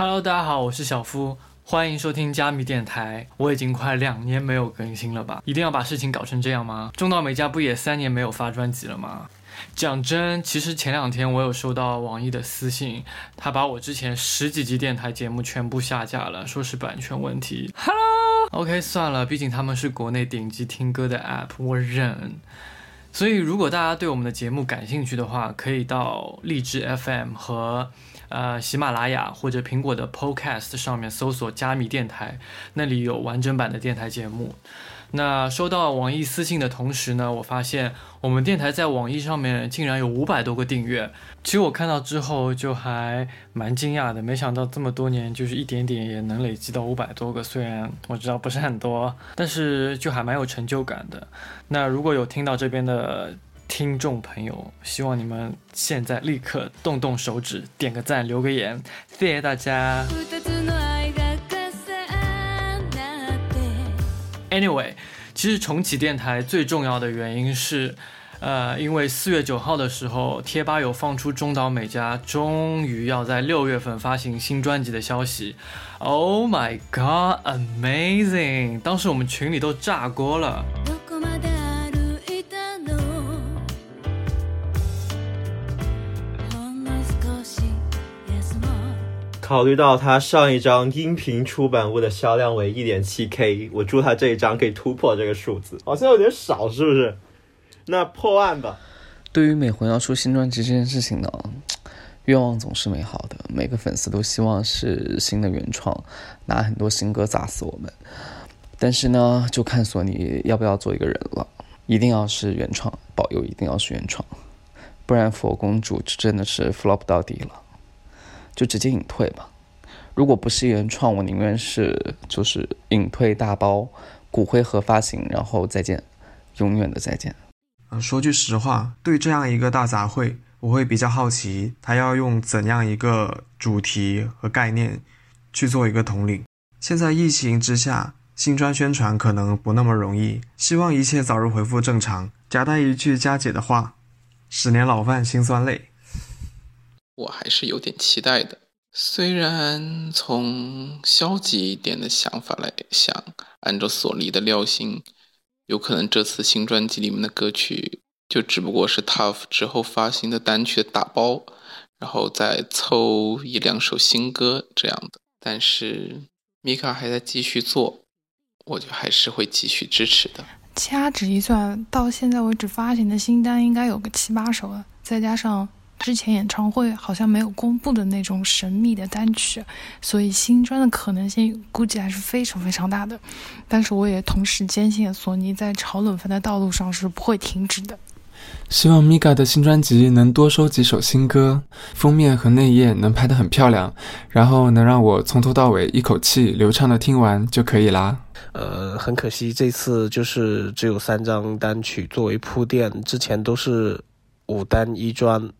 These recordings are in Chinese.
Hello，大家好，我是小夫，欢迎收听加密电台。我已经快两年没有更新了吧？一定要把事情搞成这样吗？中岛美嘉不也三年没有发专辑了吗？讲真，其实前两天我有收到网易的私信，他把我之前十几集电台节目全部下架了，说是版权问题。Hello，OK，算了，毕竟他们是国内顶级听歌的 App，我忍。所以，如果大家对我们的节目感兴趣的话，可以到荔枝 FM 和呃喜马拉雅或者苹果的 Podcast 上面搜索“加密电台”，那里有完整版的电台节目。那收到网易私信的同时呢，我发现我们电台在网易上面竟然有五百多个订阅。其实我看到之后就还蛮惊讶的，没想到这么多年就是一点点也能累积到五百多个。虽然我知道不是很多，但是就还蛮有成就感的。那如果有听到这边的听众朋友，希望你们现在立刻动动手指，点个赞，留个言，谢谢大家。Anyway，其实重启电台最重要的原因是，呃，因为四月九号的时候，贴吧有放出中岛美嘉终于要在六月份发行新专辑的消息。Oh my god，amazing！当时我们群里都炸锅了。考虑到他上一张音频出版物的销量为一点七 K，我祝他这一张可以突破这个数字，好像有点少，是不是？那破万吧。对于美魂要出新专辑这件事情呢，愿望总是美好的，每个粉丝都希望是新的原创，拿很多新歌砸死我们。但是呢，就看索尼要不要做一个人了，一定要是原创，保佑一定要是原创，不然佛公主真的是 flop 到底了。就直接隐退吧。如果不是原创，我宁愿是就是隐退大包，骨灰盒发行，然后再见，永远的再见。嗯，说句实话，对这样一个大杂烩，我会比较好奇，他要用怎样一个主题和概念去做一个统领。现在疫情之下，新专宣传可能不那么容易，希望一切早日恢复正常。夹带一句佳姐的话：十年老饭辛酸泪。我还是有点期待的，虽然从消极一点的想法来想，按照索尼的料性，有可能这次新专辑里面的歌曲就只不过是 Tough 之后发行的单曲的打包，然后再凑一两首新歌这样的。但是米卡还在继续做，我就还是会继续支持的。掐指一算，到现在为止发行的新单应该有个七八首了，再加上。之前演唱会好像没有公布的那种神秘的单曲，所以新专的可能性估计还是非常非常大的。但是我也同时坚信，索尼在炒冷饭的道路上是不会停止的。希望 Mika 的新专辑能多收几首新歌，封面和内页能拍得很漂亮，然后能让我从头到尾一口气流畅的听完就可以啦。呃，很可惜这次就是只有三张单曲作为铺垫，之前都是。五单一专，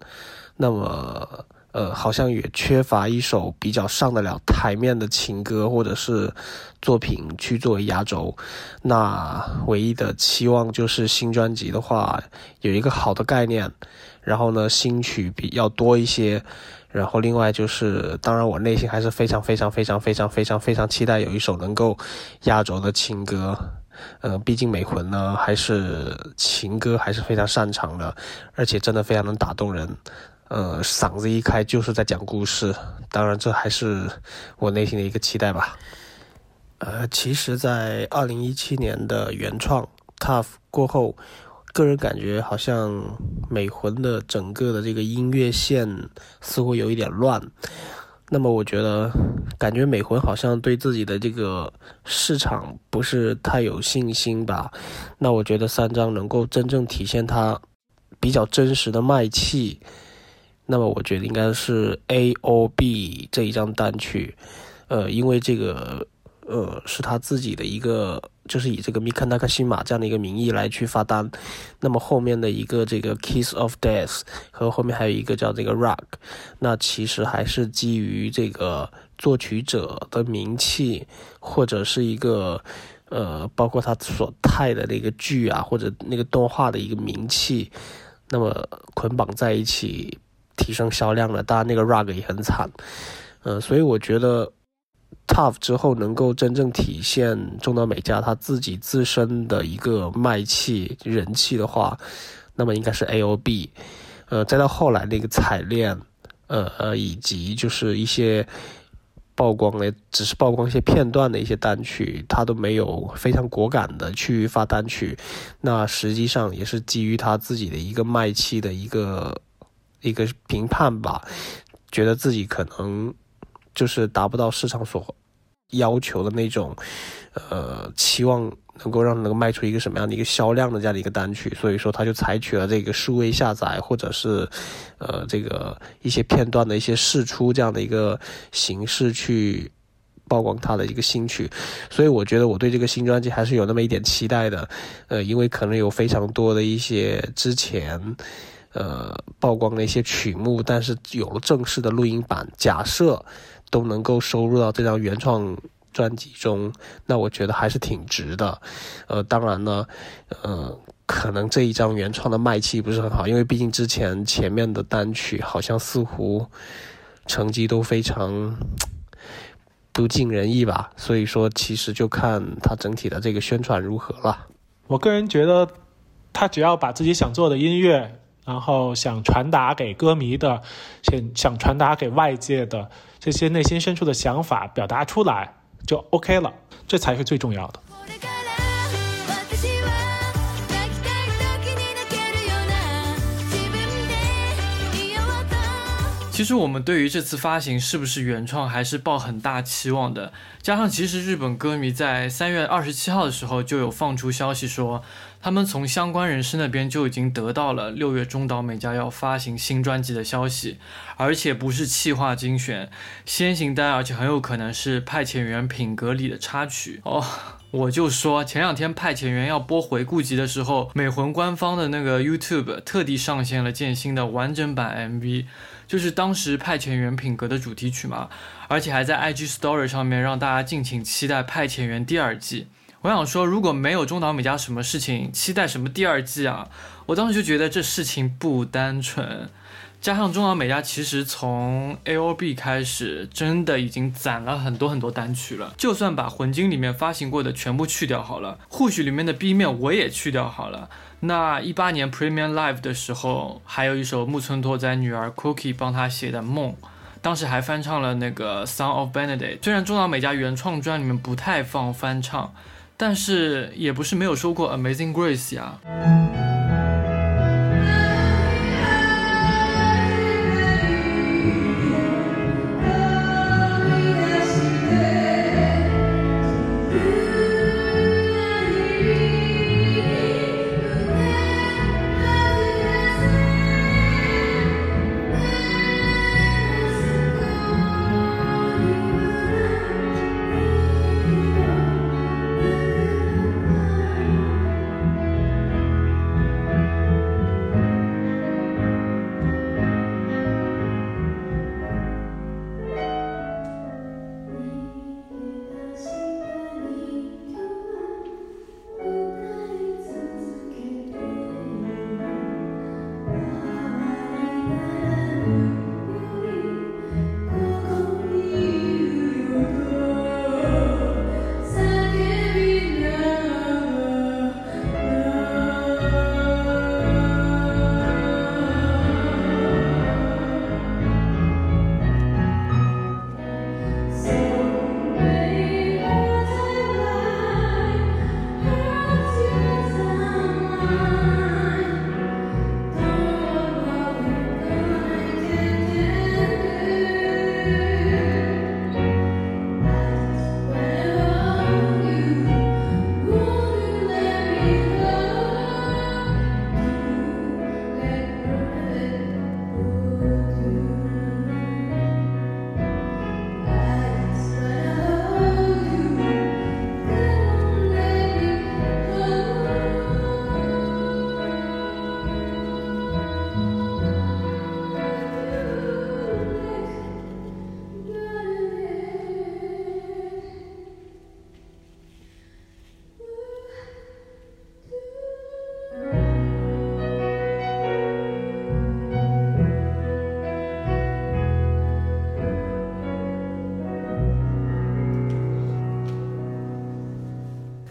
那么呃，好像也缺乏一首比较上得了台面的情歌或者是作品去作为压轴。那唯一的期望就是新专辑的话有一个好的概念，然后呢新曲比较多一些，然后另外就是，当然我内心还是非常非常非常非常非常非常期待有一首能够压轴的情歌。呃，毕竟美魂呢，还是情歌还是非常擅长的，而且真的非常能打动人。呃，嗓子一开就是在讲故事，当然这还是我内心的一个期待吧。呃，其实，在二零一七年的原创 Tough 过后，个人感觉好像美魂的整个的这个音乐线似乎有一点乱。那么我觉得，感觉美魂好像对自己的这个市场不是太有信心吧？那我觉得三张能够真正体现它比较真实的卖气，那么我觉得应该是 A O B 这一张单曲，呃，因为这个。呃，是他自己的一个，就是以这个 Mika Nakashima 这样的一个名义来去发单。那么后面的一个这个 Kiss of Death 和后面还有一个叫这个 Rock，那其实还是基于这个作曲者的名气，或者是一个呃，包括他所拍的那个剧啊，或者那个动画的一个名气，那么捆绑在一起提升销量的。当然，那个 Rock 也很惨。呃，所以我觉得 Tough 之后能够真正体现中岛美嘉他自己自身的一个卖气人气的话，那么应该是 A O B，呃，再到后来那个彩链，呃呃，以及就是一些。曝光的只是曝光一些片段的一些单曲，他都没有非常果敢的去发单曲，那实际上也是基于他自己的一个卖气的一个一个评判吧，觉得自己可能就是达不到市场所要求的那种，呃，期望。能够让能够卖出一个什么样的一个销量的这样的一个单曲，所以说他就采取了这个数位下载或者是，呃，这个一些片段的一些试出这样的一个形式去曝光他的一个新曲，所以我觉得我对这个新专辑还是有那么一点期待的，呃，因为可能有非常多的一些之前呃曝光的一些曲目，但是有了正式的录音版，假设都能够收入到这张原创。专辑中，那我觉得还是挺值的，呃，当然呢，呃，可能这一张原创的卖气不是很好，因为毕竟之前前面的单曲好像似乎成绩都非常不尽人意吧，所以说其实就看他整体的这个宣传如何了。我个人觉得，他只要把自己想做的音乐，然后想传达给歌迷的，想想传达给外界的这些内心深处的想法表达出来。就 OK 了，这才是最重要的。其实我们对于这次发行是不是原创还是抱很大期望的。加上其实日本歌迷在三月二十七号的时候就有放出消息说，他们从相关人士那边就已经得到了六月中岛美嘉要发行新专辑的消息，而且不是气化精选先行单，而且很有可能是派遣员品格里的插曲哦。我就说前两天派遣员要播回顾集的时候，美魂官方的那个 YouTube 特地上线了剑心的完整版 MV。就是当时派遣员品格的主题曲嘛，而且还在 IG Story 上面让大家敬请期待派遣员第二季。我想说，如果没有中岛美嘉什么事情，期待什么第二季啊？我当时就觉得这事情不单纯。加上中岛美嘉其实从 A O B 开始，真的已经攒了很多很多单曲了。就算把魂金里面发行过的全部去掉好了，或许里面的 B 面我也去掉好了。那一八年 Premium Live 的时候，还有一首木村拓哉女儿 Cookie 帮他写的《梦》，当时还翻唱了那个 Song of Benedict。虽然中岛美嘉原创专里面不太放翻唱，但是也不是没有说过 Amazing Grace 呀。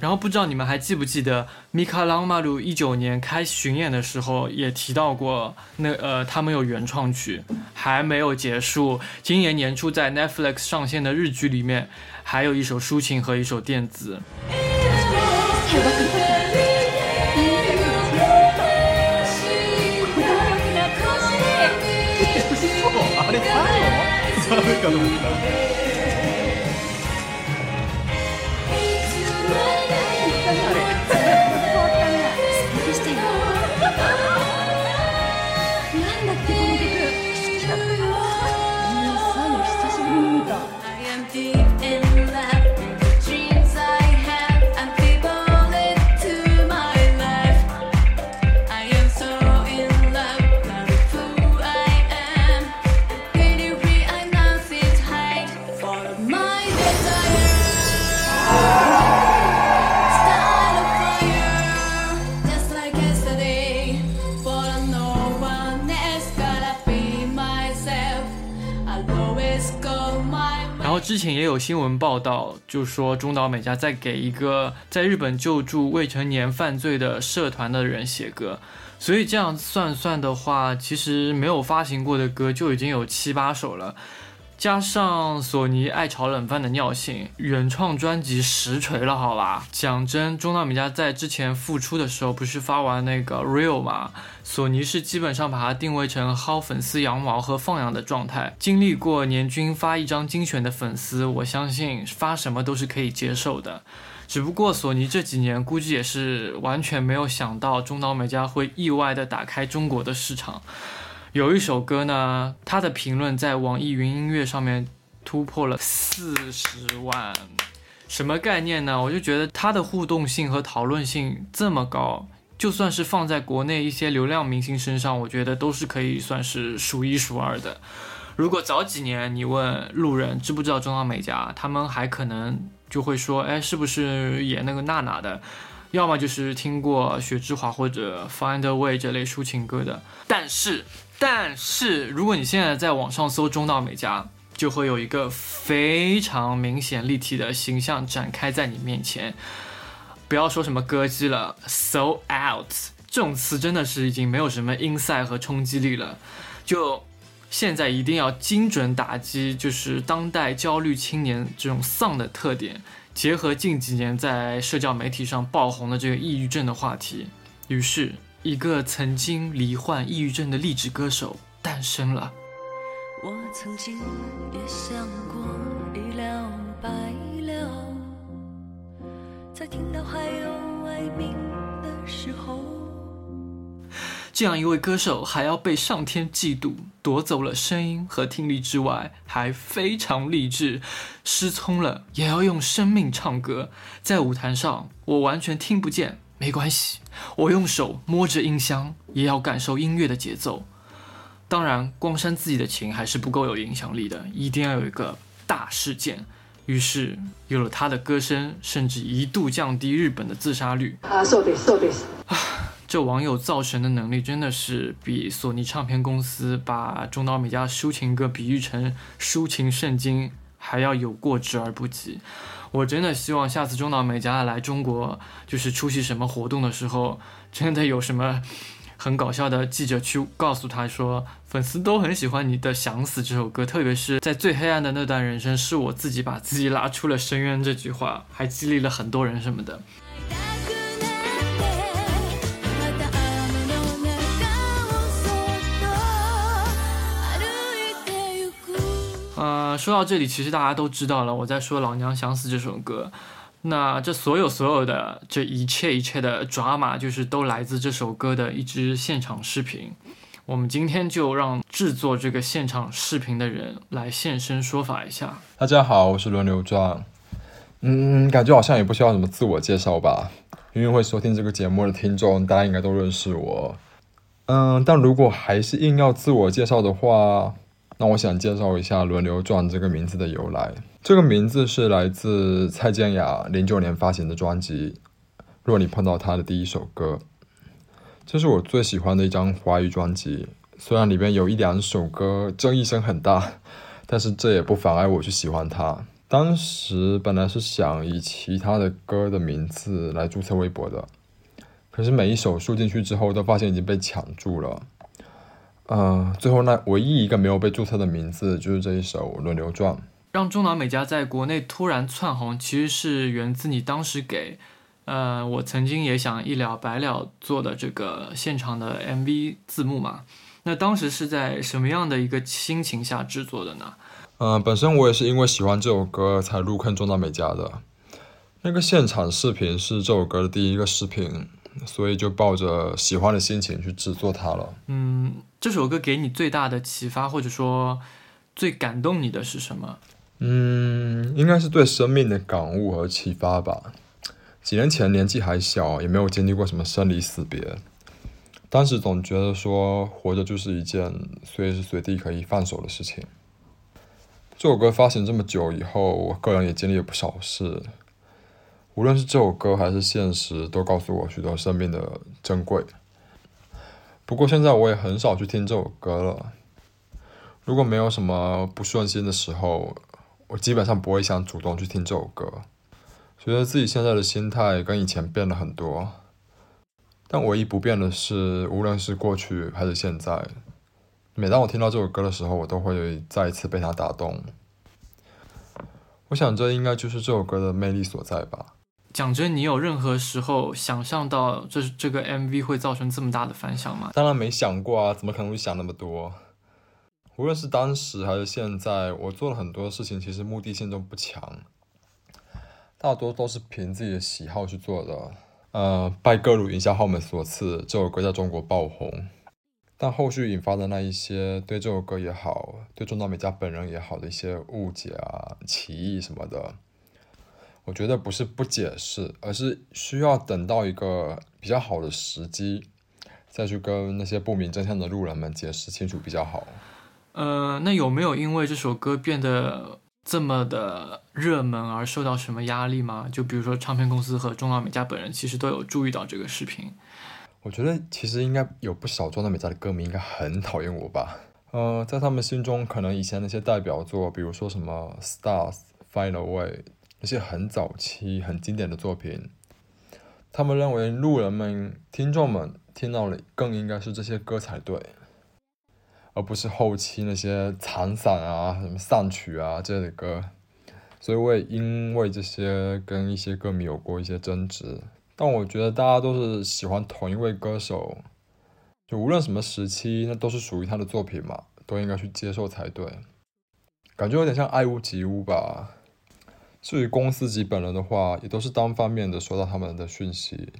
然后不知道你们还记不记得米卡朗马鲁一九年开巡演的时候也提到过，那呃他们有原创曲还没有结束。今年年初在 Netflix 上线的日剧里面，还有一首抒情和一首电子。之前也有新闻报道，就说中岛美嘉在给一个在日本救助未成年犯罪的社团的人写歌，所以这样算算的话，其实没有发行过的歌就已经有七八首了。加上索尼爱炒冷饭的尿性，原创专辑实锤了，好吧？讲真，中岛美嘉在之前复出的时候，不是发完那个 Real 嘛？索尼是基本上把它定位成薅粉丝羊毛和放羊的状态。经历过年均发一张精选的粉丝，我相信发什么都是可以接受的。只不过索尼这几年估计也是完全没有想到中岛美嘉会意外的打开中国的市场。有一首歌呢，它的评论在网易云音乐上面突破了四十万，什么概念呢？我就觉得它的互动性和讨论性这么高，就算是放在国内一些流量明星身上，我觉得都是可以算是数一数二的。如果早几年你问路人知不知道中岛美嘉，他们还可能就会说，哎，是不是演那个娜娜的？要么就是听过雪之华或者 Find a Way 这类抒情歌的。但是。但是，如果你现在在网上搜中岛美嘉，就会有一个非常明显立体的形象展开在你面前。不要说什么歌姬了，so out 这种词真的是已经没有什么 inside 和冲击力了。就现在一定要精准打击，就是当代焦虑青年这种丧的特点，结合近几年在社交媒体上爆红的这个抑郁症的话题，于是。一个曾经罹患抑郁症的励志歌手诞生了。我曾经也想过一了百了，在听到还有哀鸣的时候。这样一位歌手还要被上天嫉妒，夺走了声音和听力之外，还非常励志。失聪了也要用生命唱歌，在舞台上我完全听不见。没关系，我用手摸着音箱，也要感受音乐的节奏。当然，光煽自己的情还是不够有影响力的，一定要有一个大事件。于是有了他的歌声，甚至一度降低日本的自杀率。啊，そうですそうです。 这网友造神的能力真的是比索尼唱片公司把中岛美嘉抒情歌比喻成抒情圣经还要有过之而不及。我真的希望下次中岛美嘉来中国，就是出席什么活动的时候，真的有什么很搞笑的记者去告诉他说，粉丝都很喜欢你的《想死》这首歌，特别是在最黑暗的那段人生，是我自己把自己拉出了深渊这句话，还激励了很多人什么的。呃，说到这里，其实大家都知道了，我在说《老娘想死》这首歌。那这所有所有的这一切一切的抓马，就是都来自这首歌的一支现场视频。我们今天就让制作这个现场视频的人来现身说法一下。大家好，我是轮流转。嗯，感觉好像也不需要什么自我介绍吧，因为会收听这个节目的听众，大家应该都认识我。嗯，但如果还是硬要自我介绍的话。那我想介绍一下“轮流转”这个名字的由来。这个名字是来自蔡健雅零九年发行的专辑《若你碰到他的第一首歌》，这是我最喜欢的一张华语专辑。虽然里边有一两首歌争议声很大，但是这也不妨碍我去喜欢它。当时本来是想以其他的歌的名字来注册微博的，可是每一首输进去之后，都发现已经被抢注了。嗯，最后那唯一一个没有被注册的名字就是这一首《轮流转》。让中岛美嘉在国内突然窜红，其实是源自你当时给，呃，我曾经也想一了百了做的这个现场的 MV 字幕嘛。那当时是在什么样的一个心情下制作的呢？嗯，本身我也是因为喜欢这首歌才入坑中岛美嘉的。那个现场视频是这首歌的第一个视频，所以就抱着喜欢的心情去制作它了。嗯，这首歌给你最大的启发，或者说最感动你的是什么？嗯，应该是对生命的感悟和启发吧。几年前年纪还小，也没有经历过什么生离死别，当时总觉得说活着就是一件随时随地可以放手的事情。这首歌发行这么久以后，我个人也经历了不少事，无论是这首歌还是现实，都告诉我许多生命的珍贵。不过现在我也很少去听这首歌了。如果没有什么不顺心的时候，我基本上不会想主动去听这首歌，觉得自己现在的心态跟以前变了很多。但唯一不变的是，无论是过去还是现在，每当我听到这首歌的时候，我都会再一次被它打动。我想这应该就是这首歌的魅力所在吧。讲真，你有任何时候想象到这这个 MV 会造成这么大的反响吗？当然没想过啊，怎么可能会想那么多？无论是当时还是现在，我做了很多事情，其实目的性都不强，大多都是凭自己的喜好去做的。呃，拜各路营销号们所赐，这首歌在中国爆红，但后续引发的那一些对这首歌也好，对中岛美嘉本人也好的一些误解啊、歧义什么的，我觉得不是不解释，而是需要等到一个比较好的时机，再去跟那些不明真相的路人们解释清楚比较好。呃，那有没有因为这首歌变得这么的热门而受到什么压力吗？就比如说唱片公司和中岛美嘉本人其实都有注意到这个视频。我觉得其实应该有不少中岛美嘉的歌迷应该很讨厌我吧。呃，在他们心中，可能以前那些代表作，比如说什么《Stars》《Find a》那些很早期、很经典的作品，他们认为路人们、听众们听到了更应该是这些歌才对。而不是后期那些残散啊、什么散曲啊这类的歌，所以我也因为这些跟一些歌迷有过一些争执。但我觉得大家都是喜欢同一位歌手，就无论什么时期，那都是属于他的作品嘛，都应该去接受才对。感觉有点像爱屋及乌吧。至于公司及本人的话，也都是单方面的收到他们的讯息，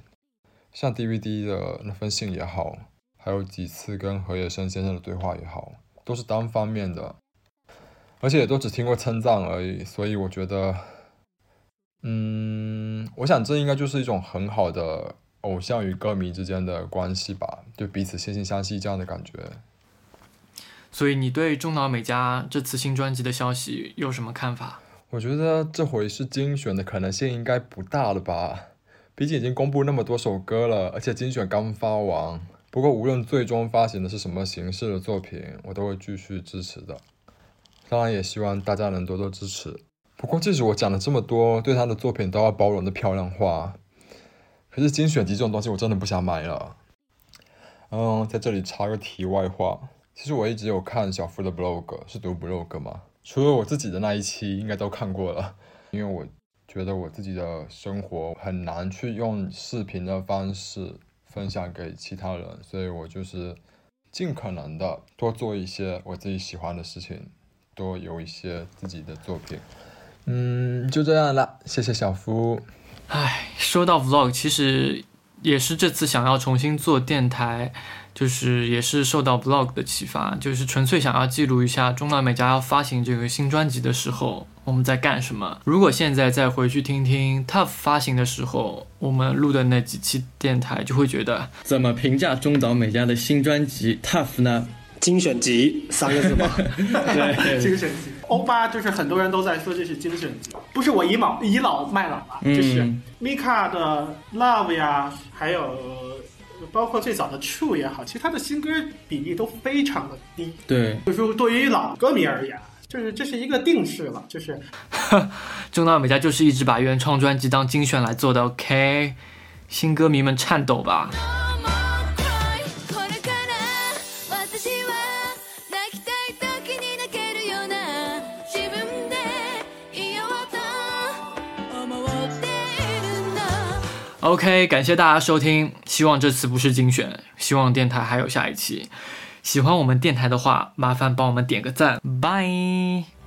像 DVD 的那封信也好。还有几次跟何野生先生的对话也好，都是单方面的，而且也都只听过称赞而已。所以我觉得，嗯，我想这应该就是一种很好的偶像与歌迷之间的关系吧，就彼此惺惺相惜这样的感觉。所以你对中岛美嘉这次新专辑的消息有什么看法？我觉得这回是精选的可能性应该不大了吧，毕竟已经公布那么多首歌了，而且精选刚发完。不过，无论最终发行的是什么形式的作品，我都会继续支持的。当然，也希望大家能多多支持。不过，即使我讲了这么多，对他的作品都要包容的漂亮话，可是精选集这种东西，我真的不想买了。嗯，在这里插个题外话，其实我一直有看小夫的 blog，是读 blog 吗？除了我自己的那一期，应该都看过了。因为我觉得我自己的生活很难去用视频的方式。分享给其他人，所以我就是尽可能的多做一些我自己喜欢的事情，多有一些自己的作品。嗯，就这样了，谢谢小夫。唉，说到 vlog，其实也是这次想要重新做电台。就是也是受到 blog 的启发，就是纯粹想要记录一下中岛美嘉要发行这个新专辑的时候我们在干什么。如果现在再回去听听 Tough 发行的时候我们录的那几期电台，就会觉得怎么评价中岛美嘉的新专辑 Tough 呢？精选集三个字吧。对，精选集。欧巴就是很多人都在说这是精选集，不是我倚老倚老卖老啊，就是 Mika 的 Love 呀，还有。包括最早的 True 也好，其实他的新歌比例都非常的低。对，就是说对于老歌迷而言，就是这是一个定式了，就是中岛美嘉就是一直把原创专辑当精选来做的，OK，新歌迷们颤抖吧。OK，感谢大家收听，希望这次不是精选，希望电台还有下一期。喜欢我们电台的话，麻烦帮我们点个赞，拜。